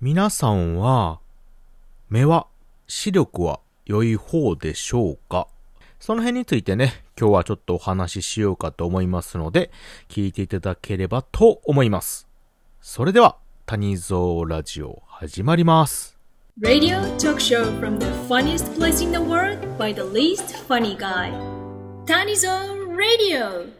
皆さんは、目は、視力は良い方でしょうか？その辺についてね、今日はちょっとお話ししようかと思いますので、聞いていただければと思います。それでは、谷蔵ラジオ始まります。Radio talk show from the funniest place in the world by the least funny guy. Tanizo Radio.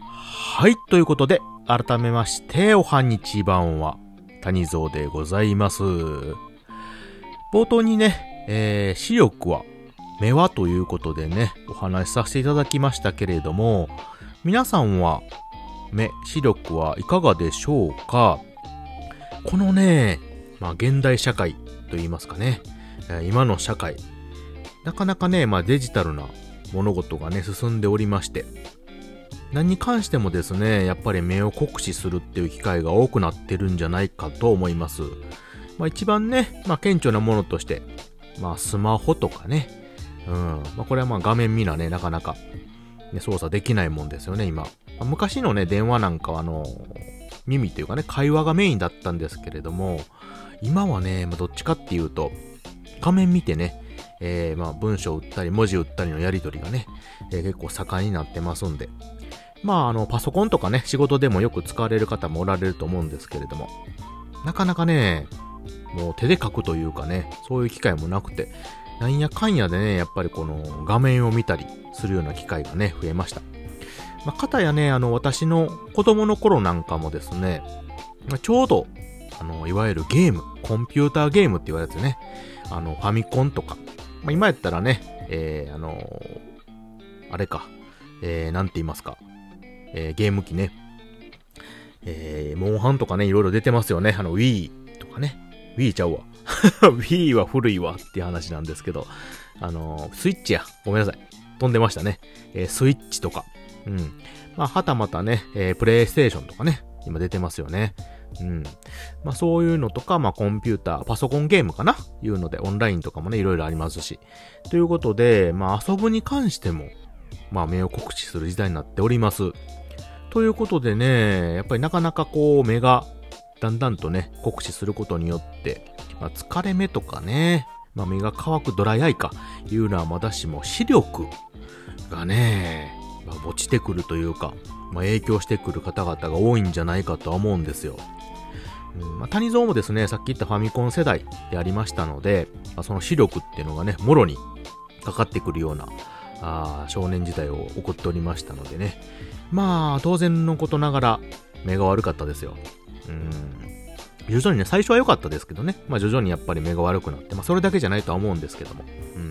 はい、ということで、改めまして、おはにちばんは、谷蔵でございます。冒頭にね、えー、視力は、目はということでね、お話しさせていただきましたけれども、皆さんは、目、視力はいかがでしょうか？このね、まあ、現代社会と言いますかね、え今の社会、なかなかね、まあ、デジタルな物事がね、進んでおりまして、何に関してもですね、やっぱり目を酷使するっていう機会が多くなってるんじゃないかと思います。まあ一番ね、まあ顕著なものとして、まあスマホとかね、うん、まあこれはまあ画面見なね、なかなか、ね、操作できないもんですよね、今。まあ昔のね、電話なんかはあの、耳っていうかね、会話がメインだったんですけれども、今はね、まあどっちかっていうと、画面見てね、えー、まあ文章打ったり文字打ったりのやりとりがね、えー結構盛んになってますんで、まあ、あの、パソコンとかね、仕事でもよく使われる方もおられると思うんですけれども、なかなかね、もう手で書くというかね、そういう機会もなくて、なんやかんやでね、やっぱりこの画面を見たりするような機会がね、増えました。まあ、かたやね、あの、私の子供の頃なんかもですね、まあちょうど、あの、いわゆるゲーム、コンピューターゲームって言われるやつね、あの、ファミコンとか、まあ、今やったらね、えー、あのあれか、えー、なんて言いますか、えーゲーム機ね。えー、モンハンとかね、いろいろ出てますよね。あの、Wii とかね。Wii ちゃうわ。Wii は古いわっていう話なんですけど、あのースイッチや。ごめんなさい。飛んでましたね。えースイッチとか。うん。まあ、はたまたね、えープレイステーションとかね。今出てますよね。うん。まあ、そういうのとか、まあ、コンピューター、パソコンゲームかな？いうので、オンラインとかもね、いろいろありますし。ということで、まあ、遊ぶに関しても、まあ、目を酷使する時代になっております。ということでね、やっぱりなかなかこう、目が、だんだんとね、酷使することによって、まあ、疲れ目とかね、まあ、目が乾くドライアイか、いうのはまだしも、視力がね、まあ、落ちてくるというか、まあ、影響してくる方々が多いんじゃないかとは思うんですよ。うんまあ、谷蔵もですね、さっき言ったファミコン世代でありましたので、まあ、その視力っていうのがね、もろにかかってくるような、あ少年時代を送っておりましたのでね。まあ、当然のことながら、目が悪かったですよ。うん。徐々にね、最初は良かったですけどね。まあ徐々にやっぱり目が悪くなって、まあそれだけじゃないとは思うんですけども。うん。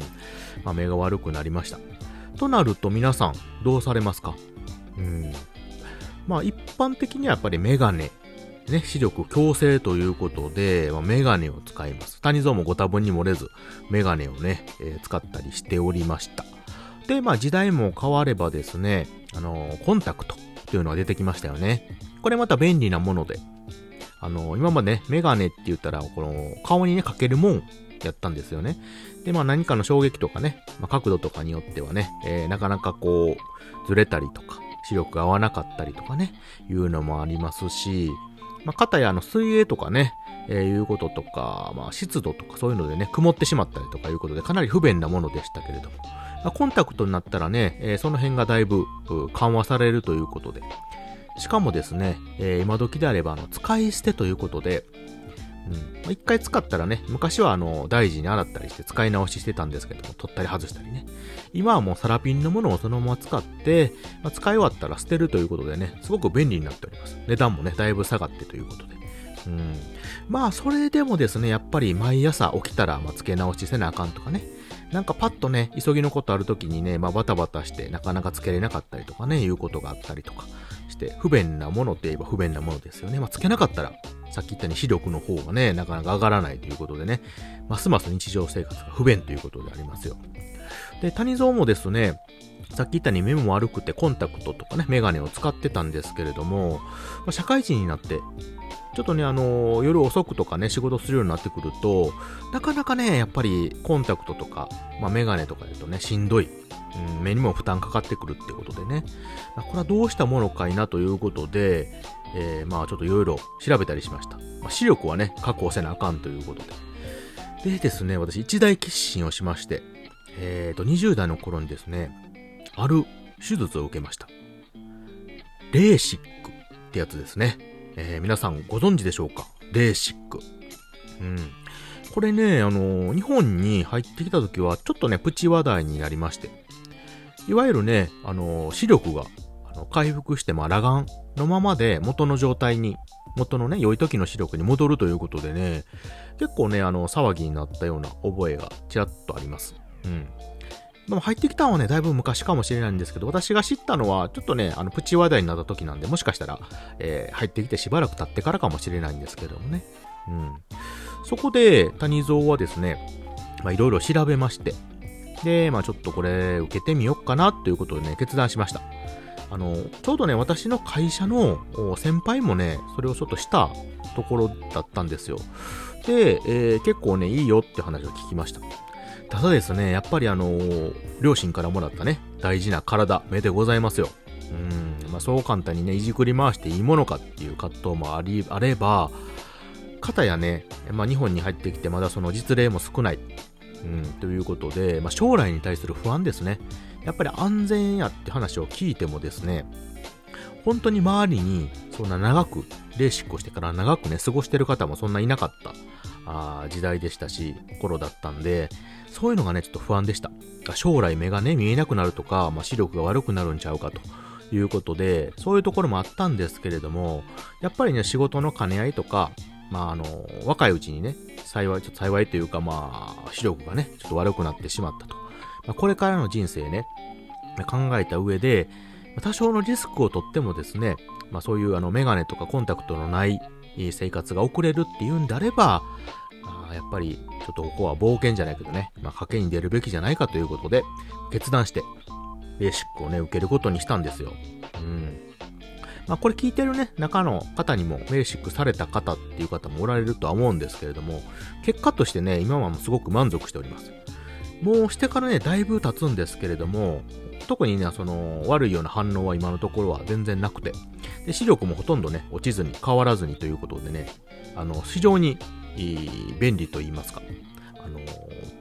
まあ目が悪くなりました。となると皆さん、どうされますか？うん。まあ一般的にはやっぱりメガネ。ね、視力矯正ということで、まあ、メガネを使います。谷蔵もご多分に漏れず、メガネをね、えー使ったりしておりました。で、まあ時代も変わればですね、あのコンタクトというのが出てきましたよね。これまた便利なもので、あの今までね、メガネって言ったら、この顔にね、かけるもんやったんですよね。で、まあ何かの衝撃とかね、まあ、角度とかによってはね、えーなかなかこう、ずれたりとか、視力が合わなかったりとかね、いうのもありますし、まあ、かたやあの水泳とかね、えーいうこととか、まあ、湿度とかそういうのでね、曇ってしまったりとかいうことで、かなり不便なものでしたけれども、コンタクトになったらね、えーその辺がだいぶ緩和されるということで、しかもですね、えー今時であれば、あの、使い捨てということで、うん。一回使ったらね、昔はあの、大事に洗ったりして使い直ししてたんですけども、取ったり外したりね。今はもうサラピンのものをそのまま使って、まあ、使い終わったら捨てるということでね、すごく便利になっております。値段もね、だいぶ下がってということで。うん。まあ、それでもですね、やっぱり毎朝起きたら、まあ、付け直しせなあかんとかね。なんかパッとね、急ぎのことある時にね、まあ、バタバタしてなかなか付けれなかったりとかね、いうことがあったりとかして、不便なものって言えば不便なものですよね。まあ、付けなかったら、さっき言ったように視力の方がね、なかなか上がらないということでね、ますます日常生活が不便ということでありますよ。で、谷蔵もですね、さっき言ったように目も悪くてコンタクトとかね、メガネを使ってたんですけれども、まあ社会人になって、ちょっとね、あのー夜遅くとかね、仕事するようになってくると、なかなかね、やっぱりコンタクトとか、まあ、メガネとかだとね、しんどい。うん、目にも負担かかってくるってことでね。あこれはどうしたものかいなということで、えー、まあちょっといろいろ調べたりしました。まあ、視力はね、確保せなあかんということで。でですね、私一大決心をしまして、えーと、20代の頃にですね、ある手術を受けました。レーシックってやつですね。えー皆さんご存知でしょうか？レーシック。うん。これね、あの、日本に入ってきた時は、ちょっとね、プチ話題になりまして。いわゆるね、あの、視力が、あの、回復して、まあ、裸眼のままで元の状態に、元のね、良い時の視力に戻るということでね、結構ね、あの、騒ぎになったような覚えがちらっとあります。うん。でも入ってきたのはね、だいぶ昔かもしれないんですけど、私が知ったのは、ちょっとね、あの、プチ話題になった時なんで、もしかしたら、えー入ってきてしばらく経ってからかもしれないんですけどもね。うん。そこで、谷蔵はですね、ま、いろいろ調べまして、で、まあちょっとこれ、受けてみようかな、ということでね、決断しました。あの、ちょうどね、私の会社の先輩もね、それをちょっとしたところだったんですよ。で、えー結構ね、いいよって話を聞きました。ただですね、やっぱりあのー両親からもらったね、大事な体、目でございますよ。うん、まあそう簡単にね、いじくり回していいものかっていう葛藤もあり、あれば、方やね、まあ日本に入ってきてまだその実例も少ない。うん、ということで、まあ将来に対する不安ですね。やっぱり安全やって話を聞いてもですね、本当に周りにそんな長く、レーシックをしてから長くね、過ごしてる方もそんないなかったあー時代でしたし、頃だったんで、そういうのがね、ちょっと不安でした。将来目がね、見えなくなるとか、まあ、視力が悪くなるんちゃうかということで、そういうところもあったんですけれども、やっぱりね、仕事の兼ね合いとか、まあ、あの、若いうちにね、幸い、ちょっと幸いというか、まあ、視力がね、ちょっと悪くなってしまったと。まあ、これからの人生ね、考えた上で、多少のリスクをとってもですね、まあそういうあのメガネとかコンタクトのない生活が送れるっていうんであれば、やっぱりちょっとここは冒険じゃないけどね、まあ賭けに出るべきじゃないかということで、決断して、ベーシックをね、受けることにしたんですよ。うん。まあこれ聞いてるね、中の方にもベーシックされた方っていう方もおられるとは思うんですけれども、結果としてね、今はすごく満足しております。もうしてからね、だいぶ経つんですけれども、特にね、その、悪いような反応は今のところは全然なくて、で、視力もほとんどね、落ちずに、変わらずにということでね、あの、非常に、便利と言いますか、あの、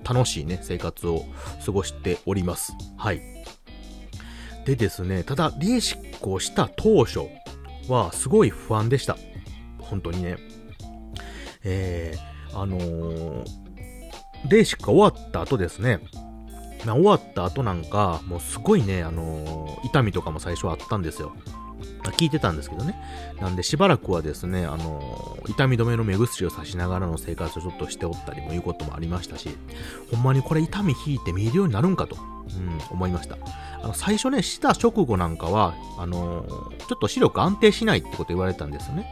楽しいね、生活を過ごしております。はい。でですね、ただ、レーシックをした当初は、すごい不安でした。本当にね。えー、あのーレーシックが終わった後ですね、ま、終わった後なんか、もうすごいね、あのー痛みとかも最初あったんですよ。聞いてたんですけどね。なんでしばらくはですね、あの痛み止めの目薬をさしながらの生活をちょっとしておったりもいうこともありましたし、ほんまにこれ痛み引いて見えるようになるんかと、うん、思いました。あの、最初ね、した直後なんかは、あのーちょっと視力安定しないってこと言われたんですよね。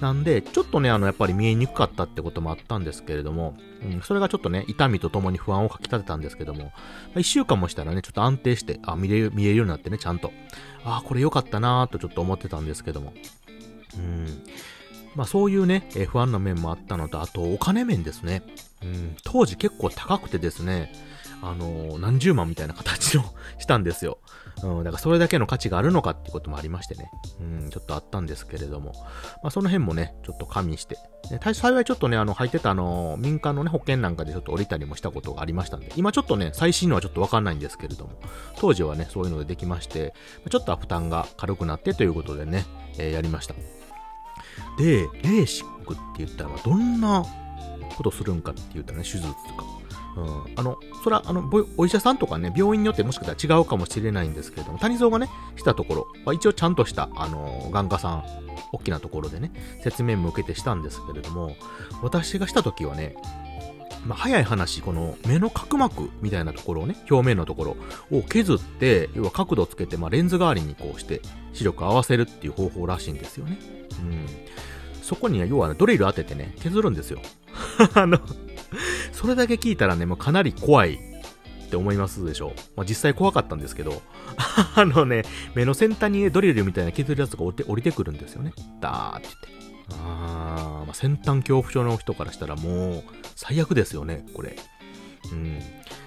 なんで、ちょっとね、あの、やっぱり見えにくかったってこともあったんですけれども、うん、それがちょっとね、痛みとともに不安をかき立てたんですけども、一週間もしたらね、ちょっと安定して、あ、見れる、見えるようになってね、ちゃんと。あ、これ良かったなーとちょっと思ってたんですけども。うん。まあそういうね、え不安な面もあったのと、あとお金面ですね。うん、当時結構高くてですね、あの何十万みたいな形のしたんですよ。うん、だからそれだけの価値があるのかっていうこともありましてね。うん、ちょっとあったんですけれども。まあその辺もね、ちょっと加味して。ね、幸いちょっとね、あの、入ってたあの、民間のね、保険なんかでちょっと降りたりもしたことがありましたんで、今ちょっとね、最新のはちょっとわかんないんですけれども、当時はね、そういうのでできまして、ちょっとは負担が軽くなってということでね、えーやりました。で、レーシックって言ったら、どんなことするんかって言ったらね、手術とか。うん、あの、それは、あの、お医者さんとかね、病院によってもしかしたら違うかもしれないんですけれども、谷蔵がね、したところは一応ちゃんとした、あの、眼科さん、大きなところでね、説明も受けてしたんですけれども、私がした時はね、まあ、早い話、この目の角膜みたいなところをね、表面のところを削って、要は角度つけて、まあ、レンズ代わりにこうして視力合わせるっていう方法らしいんですよね。うん。そこには要はねドリル当ててね、削るんですよ。あの、それだけ聞いたらね、もうかなり怖いって思いますでしょう。まあ、実際怖かったんですけど、あのね、目の先端にねドリルみたいな削るやつが降りて降りてくるんですよね。ダーって言って。あまあ、先端恐怖症の人からしたらもう最悪ですよね、これ。うん。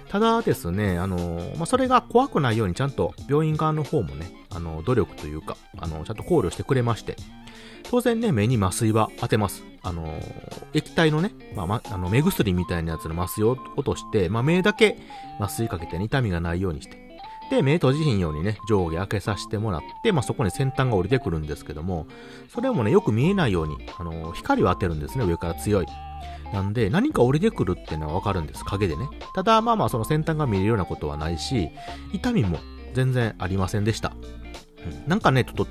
ただですね、あの、まあ、それが怖くないようにちゃんと病院側の方もね、あの、努力というか、あの、ちゃんと考慮してくれまして、当然ね、目に麻酔は当てます。あの、液体のね、まあ、ま、あの、目薬みたいなやつの麻酔を落として、まあ、目だけ麻酔かけて、痛みがないようにして、で、目閉じひんようにね、上下開けさせてもらって、まあ、そこに先端が降りてくるんですけども、それもね、よく見えないように、あの、光を当てるんですね、上から強い。なんで、何か降りてくるっていうのはわかるんです、影でね。ただ、まあまあ、その先端が見えるようなことはないし、痛みも全然ありませんでした。うん、なんかね、ちょっと、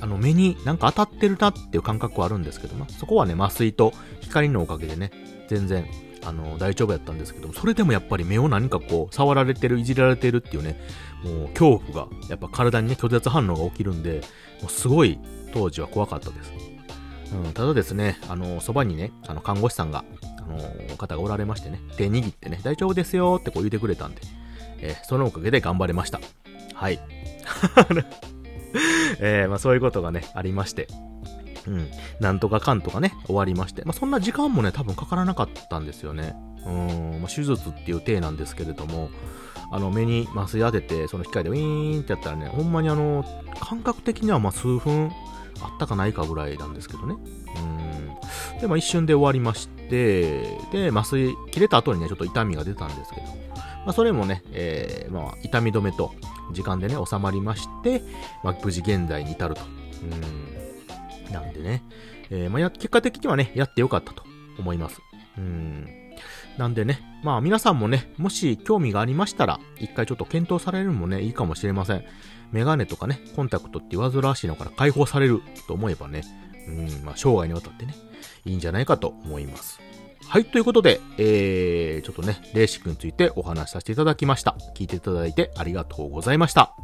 あの、目になんか当たってるなっていう感覚はあるんですけど、まあ、そこはね、麻酔と光のおかげでね、全然、あの、大丈夫やったんですけども、それでもやっぱり目を何かこう、触られてる、いじられてるっていうね、もう恐怖が、やっぱ体にね、拒絶反応が起きるんで、もうすごい、当時は怖かったです。うん、ただですね、あの、そばにね、あの、看護師さんが、あの、方がおられましてね、手握ってね、大丈夫ですよってこう言ってくれたんで、えー、そのおかげで頑張れました。はい。えー、まあそういうことがね、ありまして、うん、なんとかかんとかね、終わりまして、まあそんな時間もね、多分かからなかったんですよね。うん、まあ手術っていう体なんですけれども、あの、目に麻酔当てて、その機械でウィーンってやったらね、ほんまにあの、感覚的にはま数分あったかないかぐらいなんですけどね。うん。で、まあ一瞬で終わりまして、で、麻酔切れた後にね、ちょっと痛みが出たんですけど、まあそれもね、えー、まあ痛み止めと時間でね、収まりまして、まあ無事現在に至ると。うん。なんでね、えー、まあ結果的にはね、やってよかったと思います。うん。なんでね、まあ皆さんもね、もし興味がありましたら、一回ちょっと検討されるのもね、いいかもしれません。メガネとかね、コンタクトって煩わしいのから解放されると思えばね、うん、まあ生涯にわたってね、いいんじゃないかと思います。はい、ということで、えー、ちょっとね、レーシックについてお話しさせていただきました。聞いていただいてありがとうございました。